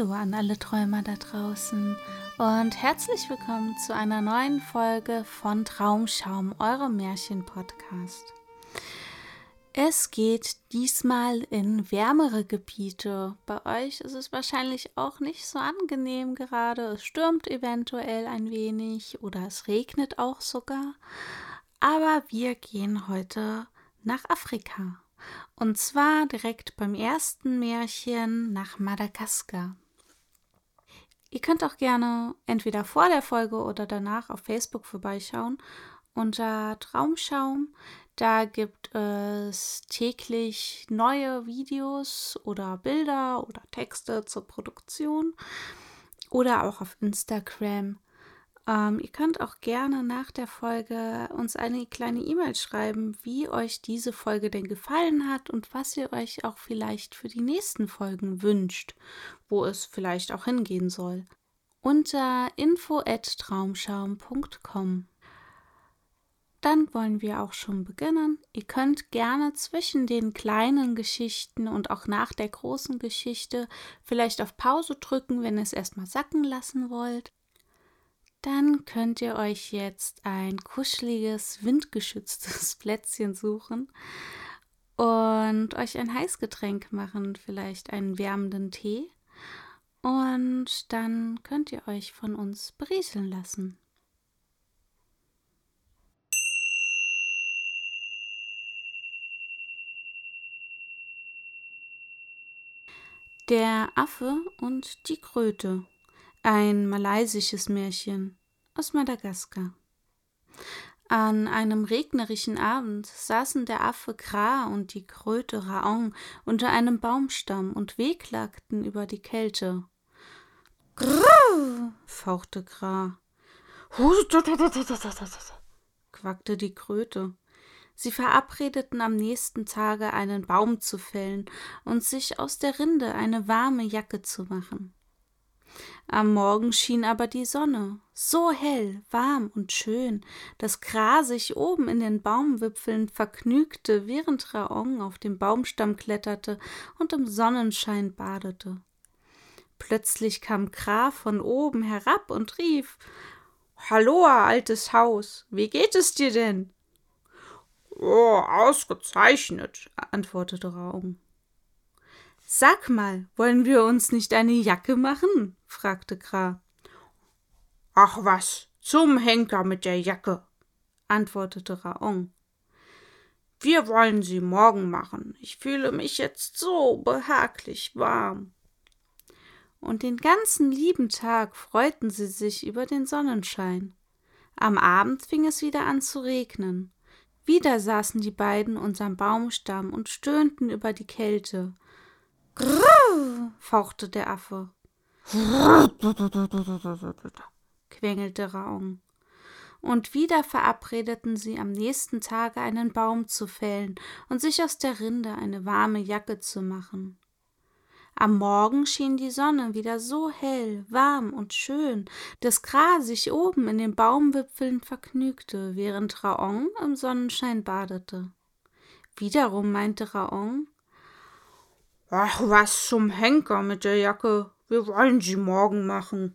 Hallo an alle Träumer da draußen und herzlich willkommen zu einer neuen Folge von Traumschaum, eurem Märchen-Podcast. Es geht diesmal in wärmere Gebiete. Bei euch ist es wahrscheinlich auch nicht so angenehm gerade. Es stürmt eventuell ein wenig oder es regnet auch sogar. Aber wir gehen heute nach Afrika. Und zwar direkt beim ersten Märchen nach Madagaskar. Ihr könnt auch gerne entweder vor der Folge oder danach auf Facebook vorbeischauen unter Traumschaum. Da gibt es täglich neue Videos oder Bilder oder Texte zur Produktion oder auch auf Instagram ähm, ihr könnt auch gerne nach der Folge uns eine kleine E-Mail schreiben, wie euch diese Folge denn gefallen hat und was ihr euch auch vielleicht für die nächsten Folgen wünscht, wo es vielleicht auch hingehen soll. Unter info@traumschaum.com. Dann wollen wir auch schon beginnen. Ihr könnt gerne zwischen den kleinen Geschichten und auch nach der großen Geschichte vielleicht auf Pause drücken, wenn ihr es erstmal sacken lassen wollt dann könnt ihr euch jetzt ein kuscheliges, windgeschütztes Plätzchen suchen und euch ein Heißgetränk machen, vielleicht einen wärmenden Tee. Und dann könnt ihr euch von uns berieseln lassen. Der Affe und die Kröte ein malaysisches Märchen aus Madagaskar. An einem regnerischen Abend saßen der Affe Kra und die Kröte Raong unter einem Baumstamm und wehklagten über die Kälte. Grrr, fauchte Kra. quackte die Kröte. Sie verabredeten am nächsten Tage einen Baum zu fällen und sich aus der Rinde eine warme Jacke zu machen. Am Morgen schien aber die Sonne, so hell, warm und schön, dass Kra sich oben in den Baumwipfeln vergnügte, während Raong auf dem Baumstamm kletterte und im Sonnenschein badete. Plötzlich kam Kra von oben herab und rief Hallo, altes Haus, wie geht es dir denn? Oh, ausgezeichnet, antwortete Raung. Sag mal, wollen wir uns nicht eine Jacke machen? fragte Kra. Ach was, zum Henker mit der Jacke, antwortete Raong. Wir wollen sie morgen machen. Ich fühle mich jetzt so behaglich warm. Und den ganzen lieben Tag freuten sie sich über den Sonnenschein. Am Abend fing es wieder an zu regnen. Wieder saßen die beiden unterm Baumstamm und stöhnten über die Kälte fauchte der Affe. quengelte Raung. Und wieder verabredeten sie am nächsten Tage einen Baum zu fällen und sich aus der Rinde eine warme Jacke zu machen. Am Morgen schien die Sonne wieder so hell, warm und schön, dass Kra sich oben in den Baumwipfeln vergnügte, während Raong im Sonnenschein badete. Wiederum meinte Raong, Ach, was zum Henker mit der Jacke. Wir wollen sie morgen machen.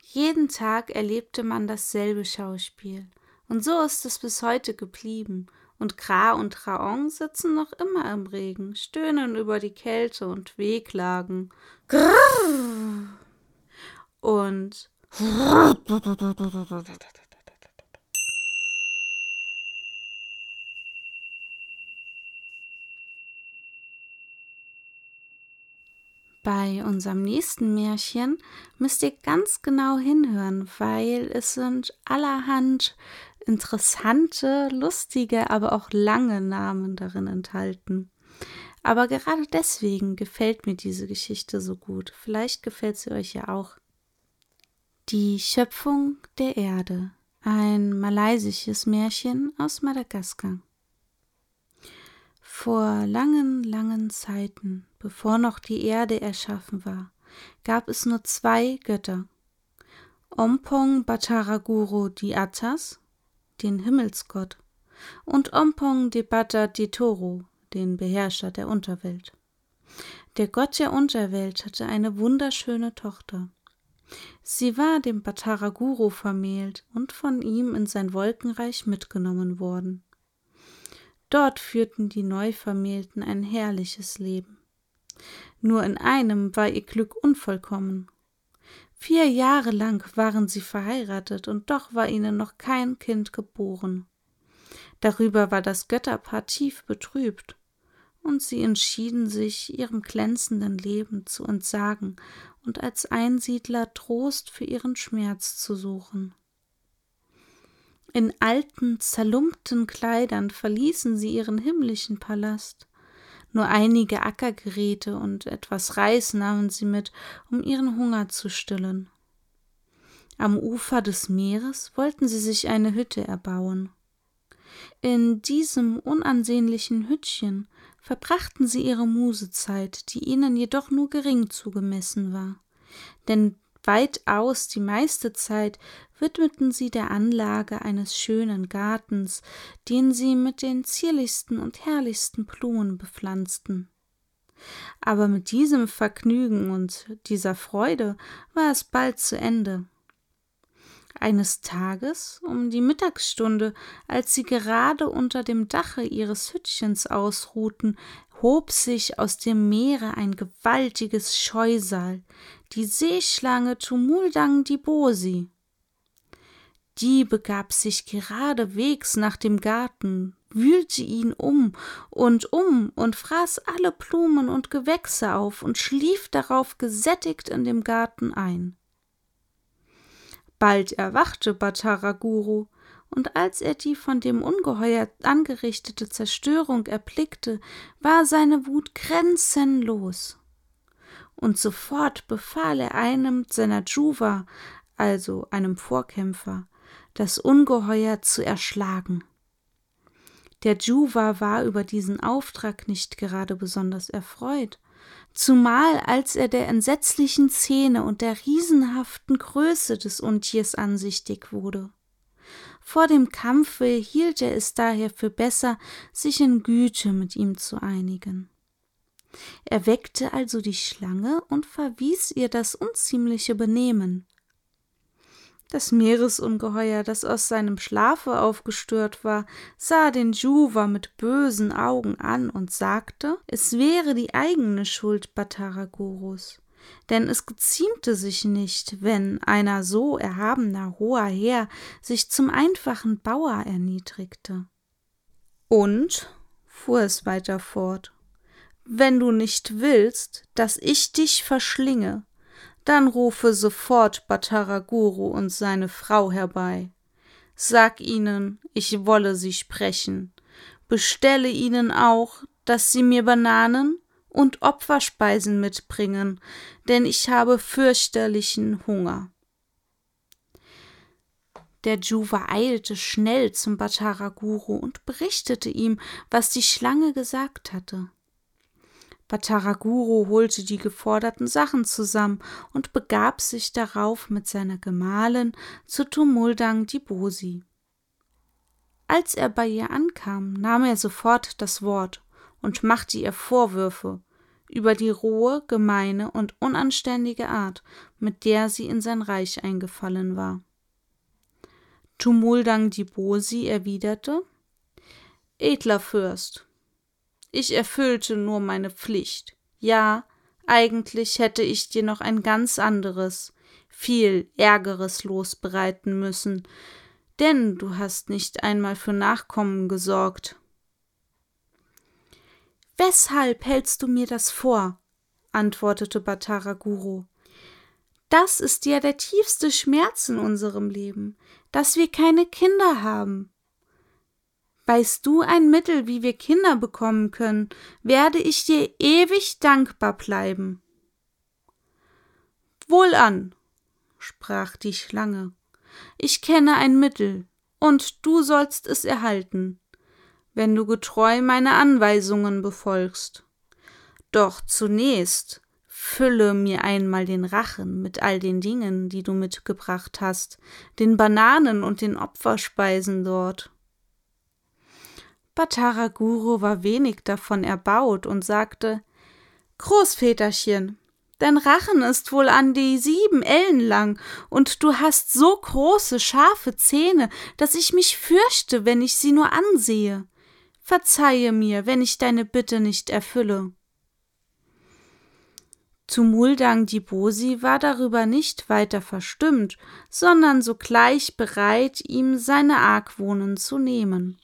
Jeden Tag erlebte man dasselbe Schauspiel. Und so ist es bis heute geblieben. Und Kra und Raong sitzen noch immer im Regen, stöhnen über die Kälte und Wehklagen. Grrr! Und Bei unserem nächsten Märchen müsst ihr ganz genau hinhören, weil es sind allerhand interessante, lustige, aber auch lange Namen darin enthalten. Aber gerade deswegen gefällt mir diese Geschichte so gut. Vielleicht gefällt sie euch ja auch. Die Schöpfung der Erde. Ein malaysisches Märchen aus Madagaskar. Vor langen, langen Zeiten, bevor noch die Erde erschaffen war, gab es nur zwei Götter. Ompong Bataraguru di Atas, den Himmelsgott, und Ompong de Bata di Toro, den Beherrscher der Unterwelt. Der Gott der Unterwelt hatte eine wunderschöne Tochter. Sie war dem Bhattaraguru vermählt und von ihm in sein Wolkenreich mitgenommen worden. Dort führten die Neuvermählten ein herrliches Leben. Nur in einem war ihr Glück unvollkommen. Vier Jahre lang waren sie verheiratet, und doch war ihnen noch kein Kind geboren. Darüber war das Götterpaar tief betrübt, und sie entschieden sich, ihrem glänzenden Leben zu entsagen und als Einsiedler Trost für ihren Schmerz zu suchen. In alten, zerlumpten Kleidern verließen sie ihren himmlischen Palast. Nur einige Ackergeräte und etwas Reis nahmen sie mit, um ihren Hunger zu stillen. Am Ufer des Meeres wollten sie sich eine Hütte erbauen. In diesem unansehnlichen Hüttchen verbrachten sie ihre Musezeit, die ihnen jedoch nur gering zugemessen war. Denn weitaus die meiste Zeit widmeten sie der Anlage eines schönen Gartens, den sie mit den zierlichsten und herrlichsten Blumen bepflanzten. Aber mit diesem Vergnügen und dieser Freude war es bald zu Ende. Eines Tages, um die Mittagsstunde, als sie gerade unter dem Dache ihres Hüttchens ausruhten, hob sich aus dem Meere ein gewaltiges Scheusal, die Seeschlange Tumuldang Dibosi. Die begab sich geradewegs nach dem Garten, wühlte ihn um und um und fraß alle Blumen und Gewächse auf und schlief darauf gesättigt in dem Garten ein. Bald erwachte Bhattaraguru, und als er die von dem Ungeheuer angerichtete Zerstörung erblickte, war seine Wut grenzenlos. Und sofort befahl er einem seiner Juva, also einem Vorkämpfer, das Ungeheuer zu erschlagen. Der Juva war über diesen Auftrag nicht gerade besonders erfreut, zumal als er der entsetzlichen Szene und der riesenhaften Größe des Untiers ansichtig wurde. Vor dem Kampfe hielt er es daher für besser, sich in Güte mit ihm zu einigen. Er weckte also die Schlange und verwies ihr das unziemliche Benehmen. Das Meeresungeheuer, das aus seinem Schlafe aufgestört war, sah den Juva mit bösen Augen an und sagte, es wäre die eigene Schuld Battaragurus denn es geziemte sich nicht, wenn einer so erhabener hoher Herr sich zum einfachen Bauer erniedrigte. Und, fuhr es weiter fort, wenn du nicht willst, dass ich dich verschlinge, dann rufe sofort Bataraguru und seine Frau herbei. Sag ihnen, ich wolle sie sprechen. Bestelle ihnen auch, dass sie mir Bananen und Opferspeisen mitbringen, denn ich habe fürchterlichen Hunger. Der Juva eilte schnell zum Bhattaraguru und berichtete ihm, was die Schlange gesagt hatte. Bhattaraguru holte die geforderten Sachen zusammen und begab sich darauf mit seiner Gemahlin zu Tumuldang Dibosi. Als er bei ihr ankam, nahm er sofort das Wort und machte ihr Vorwürfe über die rohe, gemeine und unanständige Art, mit der sie in sein Reich eingefallen war. Tumuldang Dibosi erwiderte Edler Fürst, ich erfüllte nur meine Pflicht. Ja, eigentlich hätte ich dir noch ein ganz anderes, viel Ärgeres losbereiten müssen, denn du hast nicht einmal für Nachkommen gesorgt. Weshalb hältst du mir das vor? antwortete Bhattaraguru. Das ist ja der tiefste Schmerz in unserem Leben, dass wir keine Kinder haben. Weißt du ein Mittel, wie wir Kinder bekommen können, werde ich dir ewig dankbar bleiben. Wohlan, sprach die Schlange, ich kenne ein Mittel, und du sollst es erhalten wenn du getreu meine Anweisungen befolgst. Doch zunächst fülle mir einmal den Rachen mit all den Dingen, die du mitgebracht hast, den Bananen und den Opferspeisen dort. Bhattaraguru war wenig davon erbaut und sagte Großväterchen, dein Rachen ist wohl an die sieben Ellen lang, und du hast so große, scharfe Zähne, dass ich mich fürchte, wenn ich sie nur ansehe. Verzeihe mir, wenn ich deine Bitte nicht erfülle. Tumuldang Dibosi war darüber nicht weiter verstimmt, sondern sogleich bereit, ihm seine Argwohnen zu nehmen.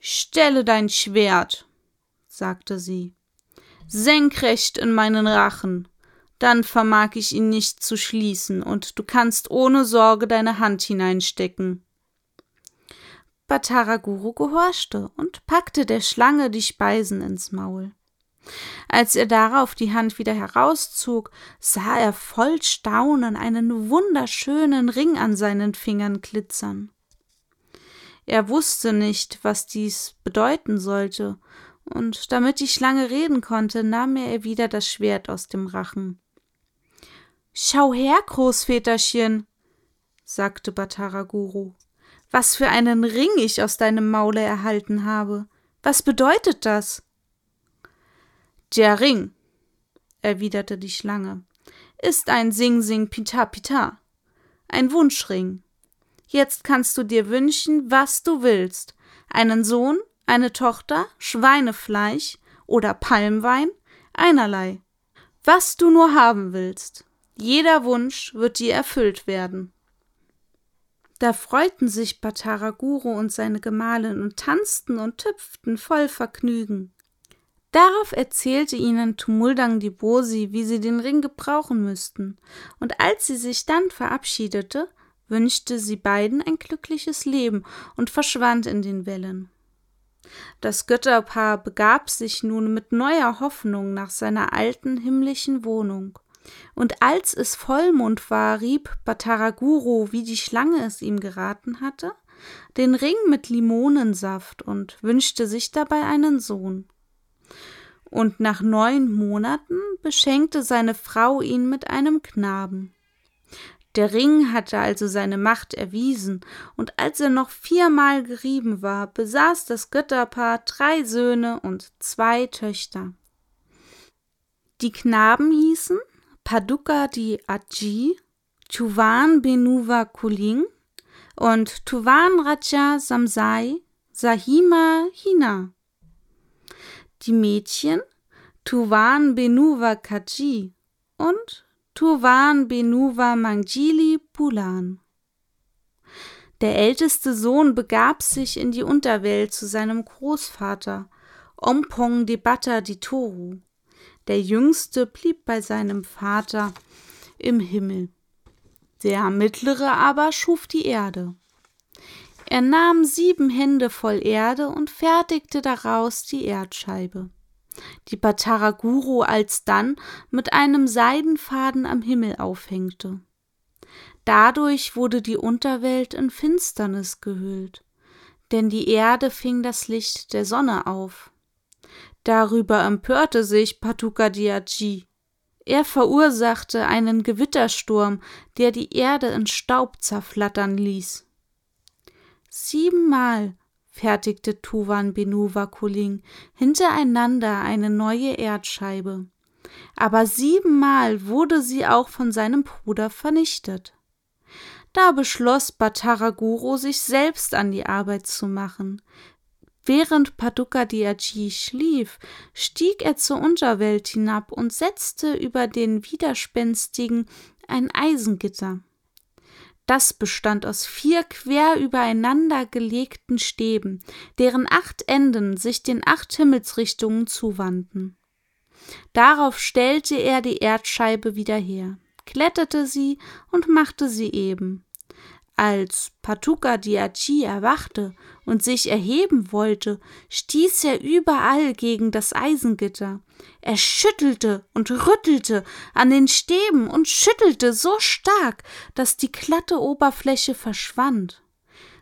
Stelle dein Schwert, sagte sie, senkrecht in meinen Rachen, dann vermag ich ihn nicht zu schließen, und du kannst ohne Sorge deine Hand hineinstecken. Bataraguru gehorchte und packte der Schlange die Speisen ins Maul. Als er darauf die Hand wieder herauszog, sah er voll Staunen einen wunderschönen Ring an seinen Fingern glitzern. Er wusste nicht, was dies bedeuten sollte, und damit die Schlange reden konnte, nahm er wieder das Schwert aus dem Rachen. Schau her, Großväterchen, sagte Bataraguru, was für einen Ring ich aus deinem Maule erhalten habe. Was bedeutet das? Der Ring, erwiderte die Schlange, ist ein Sing Sing Pita Pita, ein Wunschring. Jetzt kannst du dir wünschen, was du willst. Einen Sohn, eine Tochter, Schweinefleisch oder Palmwein, einerlei. Was du nur haben willst. Jeder Wunsch wird dir erfüllt werden. Da freuten sich Bataraguru und seine Gemahlin und tanzten und tüpften voll Vergnügen. Darauf erzählte ihnen Tumuldang die Bosi, wie sie den Ring gebrauchen müssten, und als sie sich dann verabschiedete, wünschte sie beiden ein glückliches Leben und verschwand in den Wellen. Das Götterpaar begab sich nun mit neuer Hoffnung nach seiner alten himmlischen Wohnung. Und als es Vollmond war, rieb Bataraguru, wie die Schlange es ihm geraten hatte, den Ring mit Limonensaft und wünschte sich dabei einen Sohn und nach neun Monaten beschenkte seine Frau ihn mit einem Knaben. Der Ring hatte also seine Macht erwiesen, und als er noch viermal gerieben war, besaß das Götterpaar drei Söhne und zwei Töchter. Die Knaben hießen Paduka di Aji, Tuvan Benuva Kuling und Tuvan Raja Samsai Sahima Hina. Die Mädchen Tuvan Benuva Kaji und Tuvan Benuva Mangjili Pulan. Der älteste Sohn begab sich in die Unterwelt zu seinem Großvater, Ompong Debata Ditoru. Der jüngste blieb bei seinem Vater im Himmel. Der mittlere aber schuf die Erde. Er nahm sieben Hände voll Erde und fertigte daraus die Erdscheibe, die Bataraguru alsdann mit einem Seidenfaden am Himmel aufhängte. Dadurch wurde die Unterwelt in Finsternis gehüllt, denn die Erde fing das Licht der Sonne auf. Darüber empörte sich Patukadiaji. Er verursachte einen Gewittersturm, der die Erde in Staub zerflattern ließ. Siebenmal fertigte Tuvan Benuva Kuling hintereinander eine neue Erdscheibe. Aber siebenmal wurde sie auch von seinem Bruder vernichtet. Da beschloss Bataraguru, sich selbst an die Arbeit zu machen. Während Paduka Diaji schlief, stieg er zur Unterwelt hinab und setzte über den Widerspenstigen ein Eisengitter. Das bestand aus vier quer übereinander gelegten Stäben, deren acht Enden sich den acht Himmelsrichtungen zuwandten. Darauf stellte er die Erdscheibe wieder her, kletterte sie und machte sie eben. Als Patuka Diachi erwachte und sich erheben wollte, stieß er überall gegen das Eisengitter. Er schüttelte und rüttelte an den Stäben und schüttelte so stark, dass die glatte Oberfläche verschwand.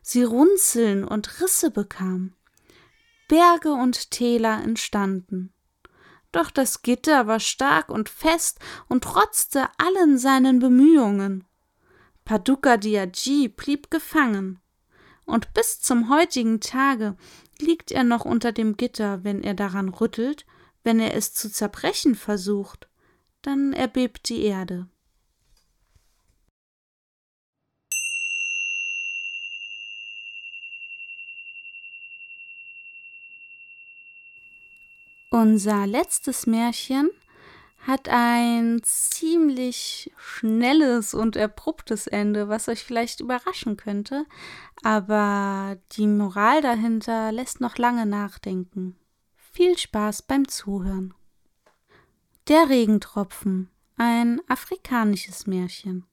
Sie Runzeln und Risse bekam. Berge und Täler entstanden. Doch das Gitter war stark und fest und trotzte allen seinen Bemühungen. Paduka Diaji blieb gefangen, und bis zum heutigen Tage liegt er noch unter dem Gitter, wenn er daran rüttelt, Wenn er es zu zerbrechen versucht, dann erbebt die Erde. Unser letztes Märchen hat ein ziemlich schnelles und abruptes Ende, was euch vielleicht überraschen könnte, aber die Moral dahinter lässt noch lange nachdenken. Viel Spaß beim Zuhören. Der Regentropfen, ein afrikanisches Märchen.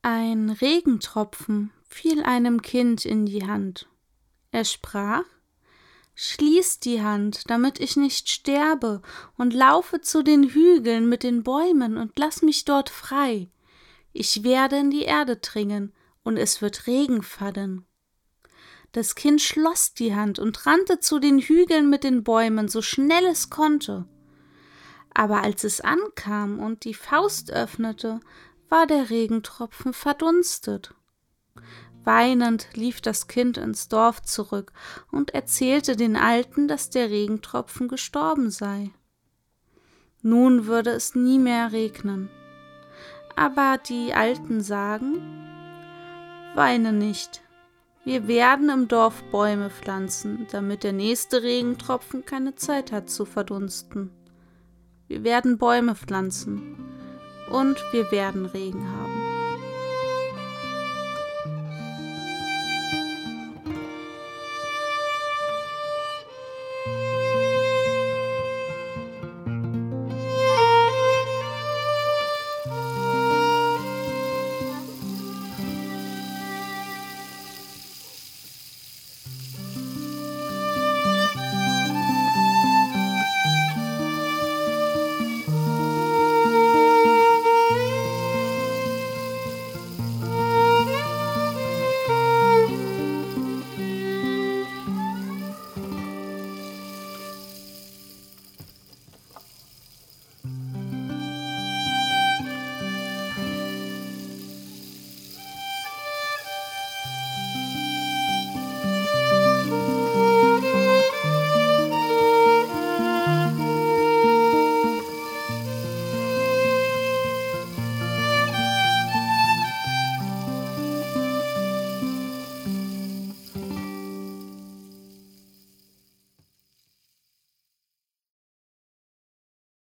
Ein Regentropfen fiel einem Kind in die Hand. Er sprach Schließ die Hand, damit ich nicht sterbe, und laufe zu den Hügeln mit den Bäumen und lass mich dort frei. Ich werde in die Erde dringen, und es wird Regen fallen. Das Kind schloss die Hand und rannte zu den Hügeln mit den Bäumen, so schnell es konnte. Aber als es ankam und die Faust öffnete, war der Regentropfen verdunstet. Weinend lief das Kind ins Dorf zurück und erzählte den Alten, dass der Regentropfen gestorben sei. Nun würde es nie mehr regnen. Aber die Alten sagen Weine nicht. Wir werden im Dorf Bäume pflanzen, damit der nächste Regentropfen keine Zeit hat zu verdunsten. Wir werden Bäume pflanzen und wir werden Regen haben.